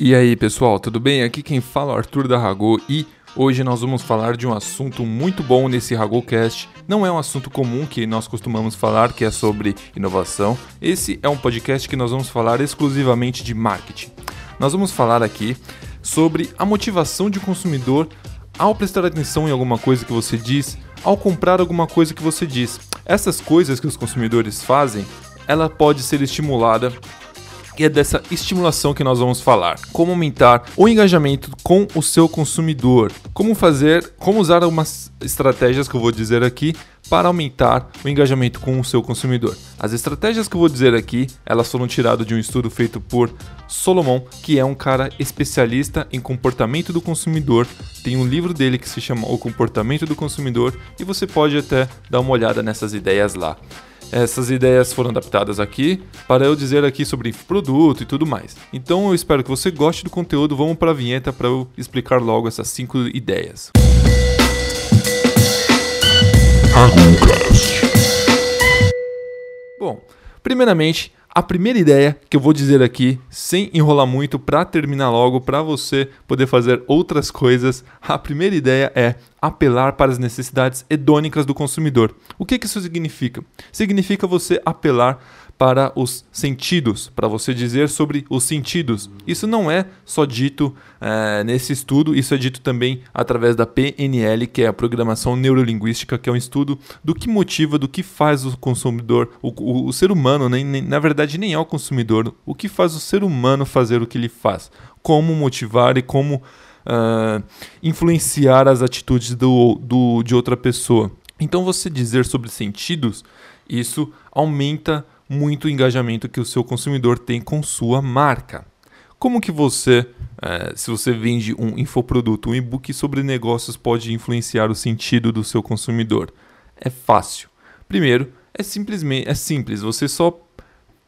E aí pessoal, tudo bem? Aqui quem fala é o Arthur da Rago e hoje nós vamos falar de um assunto muito bom nesse RagoCast. Não é um assunto comum que nós costumamos falar, que é sobre inovação. Esse é um podcast que nós vamos falar exclusivamente de marketing. Nós vamos falar aqui sobre a motivação de um consumidor ao prestar atenção em alguma coisa que você diz, ao comprar alguma coisa que você diz. Essas coisas que os consumidores fazem, ela pode ser estimulada e é dessa estimulação que nós vamos falar. Como aumentar o engajamento com o seu consumidor. Como fazer, como usar algumas estratégias que eu vou dizer aqui para aumentar o engajamento com o seu consumidor. As estratégias que eu vou dizer aqui, elas foram tiradas de um estudo feito por Solomon, que é um cara especialista em comportamento do consumidor. Tem um livro dele que se chama O Comportamento do Consumidor e você pode até dar uma olhada nessas ideias lá. Essas ideias foram adaptadas aqui para eu dizer aqui sobre produto e tudo mais. Então eu espero que você goste do conteúdo. Vamos para a vinheta para eu explicar logo essas cinco ideias. Bom, primeiramente, a primeira ideia que eu vou dizer aqui, sem enrolar muito, para terminar logo, para você poder fazer outras coisas, a primeira ideia é apelar para as necessidades hedônicas do consumidor. O que, que isso significa? Significa você apelar para os sentidos, para você dizer sobre os sentidos. Isso não é só dito é, nesse estudo, isso é dito também através da PNL, que é a Programação Neurolinguística, que é um estudo do que motiva, do que faz o consumidor, o, o, o ser humano, nem, nem, na verdade nem é o consumidor, o que faz o ser humano fazer o que ele faz, como motivar e como uh, influenciar as atitudes do, do, de outra pessoa. Então você dizer sobre sentidos, isso aumenta muito engajamento que o seu consumidor tem com sua marca. Como que você, é, se você vende um infoproduto, um e-book sobre negócios pode influenciar o sentido do seu consumidor? É fácil. Primeiro, é simplesmente é simples. Você só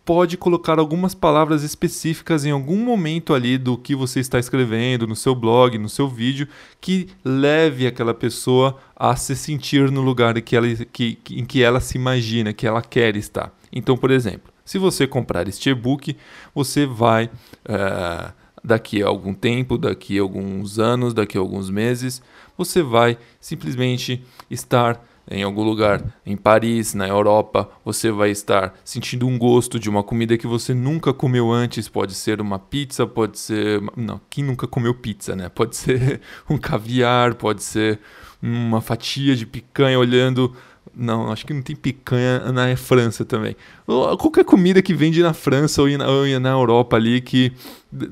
pode colocar algumas palavras específicas em algum momento ali do que você está escrevendo, no seu blog, no seu vídeo, que leve aquela pessoa a se sentir no lugar que ela, que, em que ela se imagina, que ela quer estar. Então, por exemplo, se você comprar este e-book, você vai, uh, daqui a algum tempo, daqui a alguns anos, daqui a alguns meses, você vai simplesmente estar em algum lugar, em Paris, na Europa, você vai estar sentindo um gosto de uma comida que você nunca comeu antes. Pode ser uma pizza, pode ser. Não, quem nunca comeu pizza, né? Pode ser um caviar, pode ser uma fatia de picanha olhando não, acho que não tem picanha na França também. Qualquer comida que vende na França ou na, Europa ali, que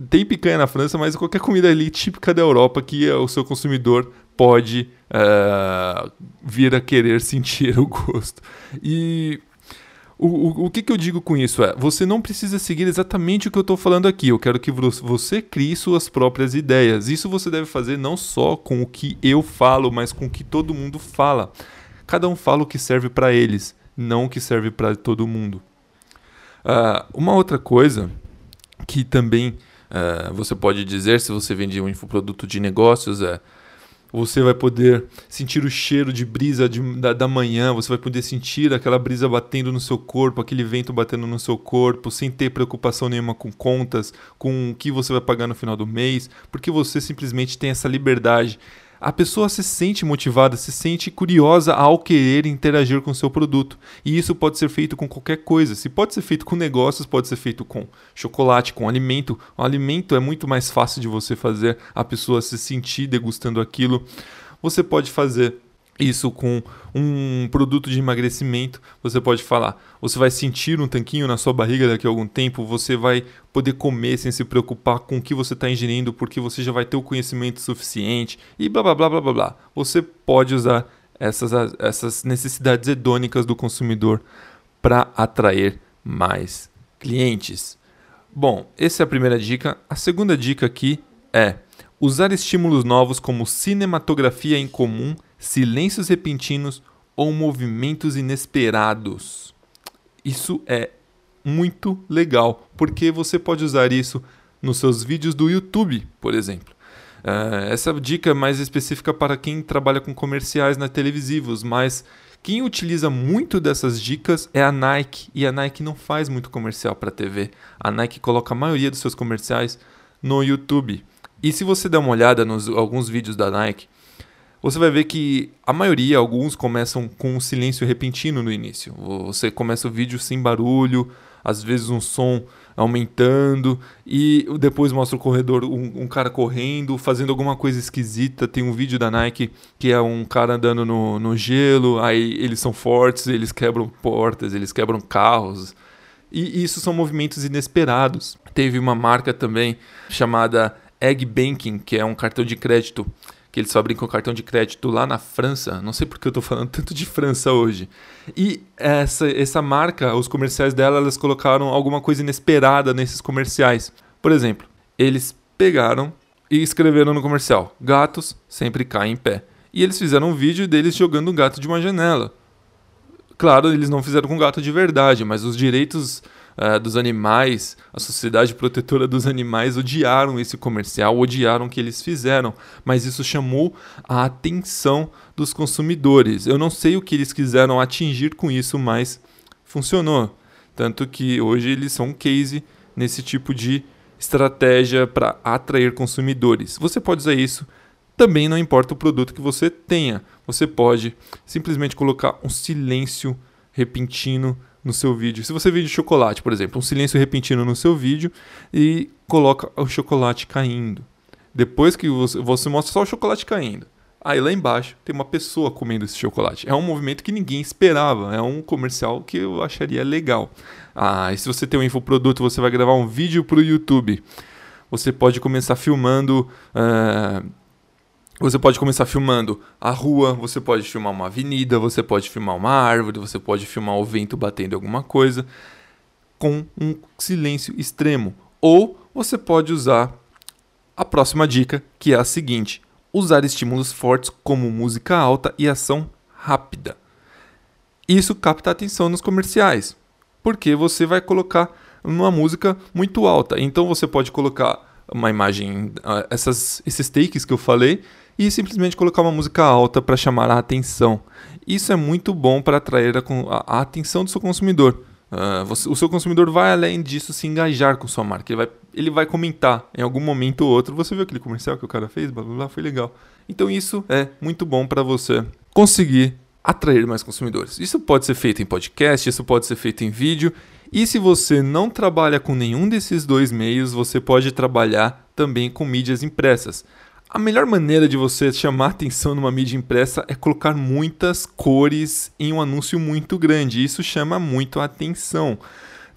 tem picanha na França, mas qualquer comida ali típica da Europa que o seu consumidor pode uh, vir a querer sentir o gosto. E o, o, o que, que eu digo com isso é: você não precisa seguir exatamente o que eu estou falando aqui. Eu quero que você crie suas próprias ideias. Isso você deve fazer não só com o que eu falo, mas com o que todo mundo fala. Cada um fala o que serve para eles, não o que serve para todo mundo. Uh, uma outra coisa que também uh, você pode dizer se você vende um infoproduto de negócios é você vai poder sentir o cheiro de brisa de, da, da, manhã, você vai poder sentir aquela brisa batendo no seu corpo, aquele vento batendo no seu corpo, sem ter preocupação nenhuma com contas, com o que você vai pagar no final do mês, porque você simplesmente tem essa liberdade a pessoa se sente motivada, se sente curiosa ao querer interagir com o seu produto. E isso pode ser feito com qualquer coisa. Se pode ser feito com negócios, pode ser feito com chocolate, com alimento. O alimento é muito mais fácil de você fazer a pessoa se sentir degustando aquilo. Você pode fazer isso com um produto de emagrecimento, você pode falar, você vai sentir um tanquinho na sua barriga daqui a algum tempo, você vai poder comer sem se preocupar com o que você está ingerindo, porque você já vai ter o conhecimento suficiente e blá blá blá blá blá blá. Você pode usar essas, essas necessidades hedônicas do consumidor para atrair mais clientes. Bom, essa é a primeira dica. A segunda dica aqui é usar estímulos novos como cinematografia em comum silêncios repentinos ou movimentos inesperados. Isso é muito legal, porque você pode usar isso nos seus vídeos do YouTube, por exemplo. Uh, essa dica é mais específica para quem trabalha com comerciais na televisivos, mas quem utiliza muito dessas dicas é a Nike, e a Nike não faz muito comercial para TV. A Nike coloca a maioria dos seus comerciais no YouTube. E se você der uma olhada nos alguns vídeos da Nike, você vai ver que a maioria, alguns começam com um silêncio repentino no início. Você começa o vídeo sem barulho, às vezes um som aumentando e depois mostra o corredor, um, um, cara correndo, fazendo alguma coisa esquisita. Tem um vídeo da Nike que é um cara andando no, no gelo, aí eles são fortes, eles quebram portas, eles quebram carros. E isso são movimentos inesperados. Teve uma marca também chamada Egg Banking, que é um cartão de crédito que eles fabricam cartão de crédito lá na França. Não sei porque eu estou falando tanto de França hoje. E essa, essa marca, os comerciais dela, elas colocaram alguma coisa inesperada nesses comerciais. Por exemplo, eles pegaram e escreveram no comercial: gatos sempre caem em pé. E eles fizeram um vídeo deles jogando um gato de uma janela. Claro, eles não fizeram com gato de verdade, mas os direitos uh, dos animais, a Sociedade Protetora dos Animais odiaram esse comercial, odiaram o que eles fizeram, mas isso chamou a atenção dos consumidores. Eu não sei o que eles quiseram atingir com isso, mas funcionou. Tanto que hoje eles são um case nesse tipo de estratégia para atrair consumidores. Você pode usar isso também não importa o produto que você tenha. Você pode simplesmente colocar um silêncio repentino no seu vídeo. Se você vende chocolate, por exemplo, um silêncio repentino no seu vídeo e coloca o chocolate caindo. Depois que você, você mostra só o chocolate caindo. Aí lá embaixo tem uma pessoa comendo esse chocolate. É um movimento que ninguém esperava. É um comercial que eu acharia legal. Ah, e se você tem um infoproduto, você vai gravar um vídeo para o YouTube. Você pode começar filmando uh, você pode começar filmando a rua, você pode filmar uma avenida, você pode filmar uma árvore, você pode filmar o vento batendo alguma coisa com um silêncio extremo. Ou você pode usar a próxima dica, que é a seguinte: usar estímulos fortes como música alta e ação rápida. Isso capta atenção nos comerciais, porque você vai colocar uma música muito alta. Então você pode colocar uma imagem, ah, essas, esses takes que eu falei, e simplesmente colocar uma música alta para chamar a atenção. Isso é muito bom para atrair a, a, atenção do seu consumidor. Uh, você, o seu consumidor vai além disso se engajar com sua marca. Ele vai, ele vai comentar em algum momento ou outro. Você viu aquele comercial que o cara fez? Blá, blá, blá, foi legal. Então isso é muito bom para você conseguir atrair mais consumidores. Isso pode ser feito em podcast, isso pode ser feito em vídeo. E se você não trabalha com nenhum desses dois meios, você pode trabalhar também com mídias impressas. A melhor maneira de você chamar atenção numa mídia impressa é colocar muitas cores em um anúncio muito grande. Isso chama muito a atenção.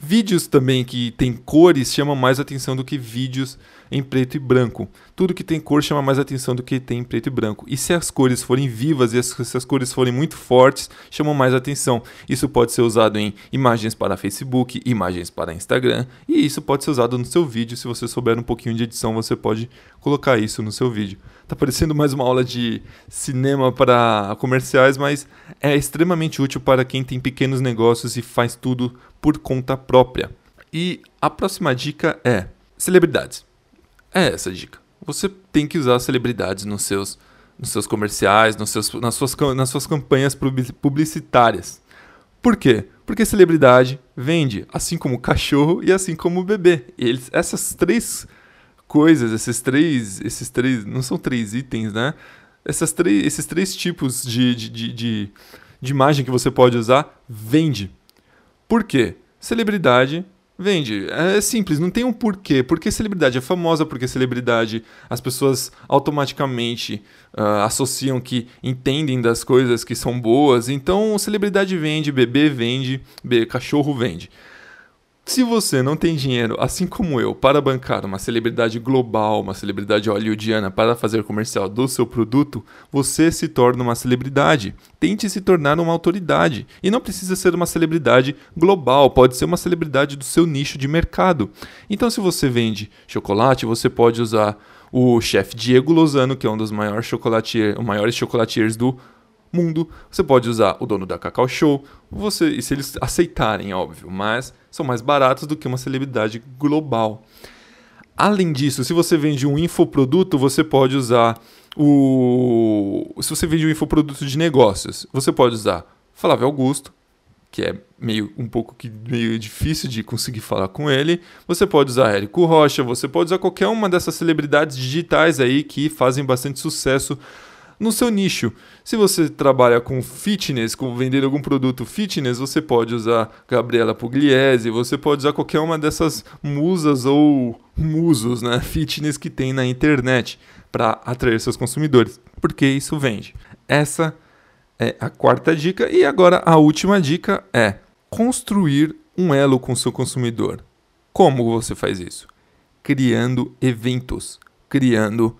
Vídeos também que tem cores chamam mais atenção do que vídeos em preto e branco. Tudo que tem cor chama mais atenção do que tem em preto e branco. E se as cores forem vivas e se as cores forem muito fortes, chamam mais atenção. Isso pode ser usado em imagens para Facebook, imagens para Instagram, e isso pode ser usado no seu vídeo. Se você souber um pouquinho de edição, você pode colocar isso no seu vídeo. Tá parecendo mais uma aula de cinema para comerciais, mas é extremamente útil para quem tem pequenos negócios e faz tudo por conta própria. E a próxima dica é celebridades. É essa a dica. Você tem que usar celebridades nos seus, nos seus comerciais, nos seus, nas, suas, nas suas campanhas publicitárias. Por quê? Porque celebridade vende, assim como cachorro e assim como bebê. Eles, essas três coisas, esses três, esses três, não são três itens, né? Essas três, esses três tipos de, de, de, de, de imagem que você pode usar vende. Por quê? Celebridade Vende. É simples, não tem um porquê. Porque celebridade é famosa, porque celebridade as pessoas automaticamente uh, associam que entendem das coisas que são boas. Então, celebridade vende, bebê vende, cachorro vende. Se você não tem dinheiro, assim como eu, para bancar uma celebridade global, uma celebridade hollywoodiana para fazer comercial do seu produto, você se torna uma celebridade. Tente se tornar uma autoridade. E não precisa ser uma celebridade global, pode ser uma celebridade do seu nicho de mercado. Então, se você vende chocolate, você pode usar o chefe Diego Lozano, que é um dos maiores chocolatiers, maiores chocolatiers do mundo. Você pode usar o dono da Cacau Show, você, e se eles aceitarem, óbvio, mas são mais baratos do que uma celebridade global. Além disso, se você vende um infoproduto, você pode usar o. Se você vende um infoproduto de negócios, você pode usar Flávio Augusto, que é meio um pouco que meio difícil de conseguir falar com ele. Você pode usar Érico Rocha, você pode usar qualquer uma dessas celebridades digitais aí que fazem bastante sucesso no seu nicho. Se você trabalha com fitness, com vender algum produto fitness, você pode usar Gabriela Pugliese, você pode usar qualquer uma dessas musas ou musos, né, fitness que tem na internet para atrair seus consumidores, porque isso vende. Essa é a quarta dica e agora a última dica é construir um elo com seu consumidor. Como você faz isso? Criando eventos, criando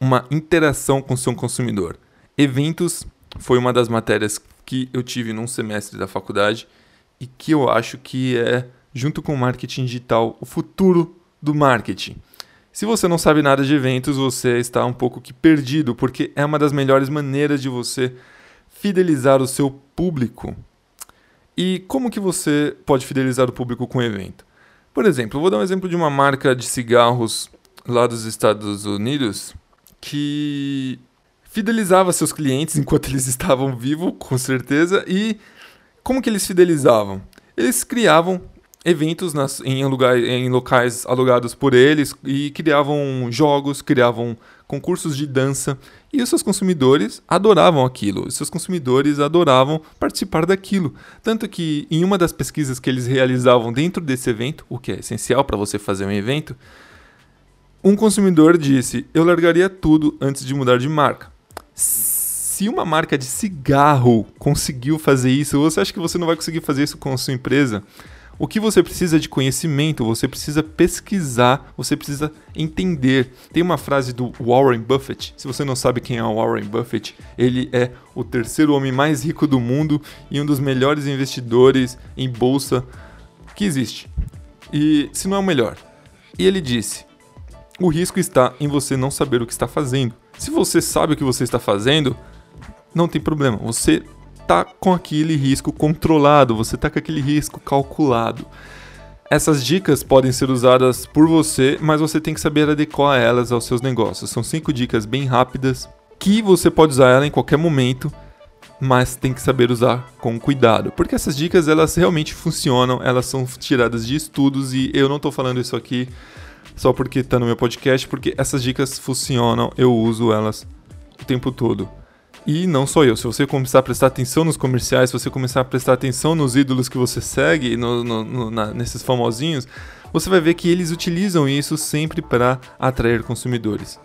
uma interação com seu consumidor. Eventos foi uma das matérias que eu tive num semestre da faculdade e que eu acho que é, junto com o marketing digital, o futuro do marketing. Se você não sabe nada de eventos, você está um pouco que perdido, porque é uma das melhores maneiras de você fidelizar o seu público. E como que você pode fidelizar o público com evento? Por exemplo, vou dar um exemplo de uma marca de cigarros lá dos Estados Unidos que fidelizava seus clientes enquanto eles estavam vivos, com certeza. E como que eles fidelizavam? Eles criavam eventos nas, em, lugar, em locais alugados por eles e criavam jogos, criavam concursos de dança e os seus consumidores adoravam aquilo, os seus consumidores adoravam participar daquilo. Tanto que em uma das pesquisas que eles realizavam dentro desse evento, o que é essencial para você fazer um evento, um consumidor disse: Eu largaria tudo antes de mudar de marca. Se uma marca de cigarro conseguiu fazer isso, você acha que você não vai conseguir fazer isso com a sua empresa? O que você precisa de conhecimento, você precisa pesquisar, você precisa entender. Tem uma frase do Warren Buffett. Se você não sabe quem é o Warren Buffett, ele é o terceiro homem mais rico do mundo e um dos melhores investidores em bolsa que existe. E se não é o melhor. E ele disse: o risco está em você não saber o que está fazendo. Se você sabe o que você está fazendo, não tem problema. Você está com aquele risco controlado, você está com aquele risco calculado. Essas dicas podem ser usadas por você, mas você tem que saber adequar elas aos seus negócios. São cinco dicas bem rápidas que você pode usar ela em qualquer momento, mas tem que saber usar com cuidado, porque essas dicas elas realmente funcionam, elas são tiradas de estudos e eu não estou falando isso aqui só porque tá no meu podcast, porque essas dicas funcionam, eu uso elas o tempo todo. E não só eu, se você começar a prestar atenção nos comerciais, se você começar a prestar atenção nos ídolos que você segue, no, no, no, na, nesses famosinhos, você vai ver que eles utilizam isso sempre para atrair consumidores.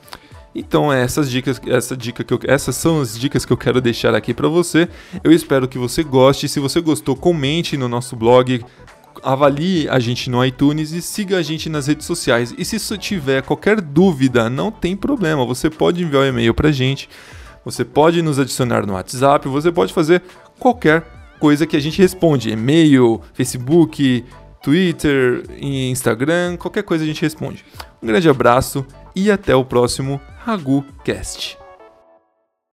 Então, essas dicas, essa dica que eu, essas são as dicas que eu quero deixar aqui para você. Eu espero que você goste. Se você gostou, comente no nosso blog, avalie a gente no iTunes e siga a gente nas redes sociais. E se tiver qualquer dúvida, não tem problema, você pode enviar um e-mail para a gente, você pode nos adicionar no WhatsApp, você pode fazer qualquer coisa que a gente responde, e-mail, Facebook, Twitter, Instagram, qualquer coisa a gente responde. Um grande abraço e até o próximo RaguCast.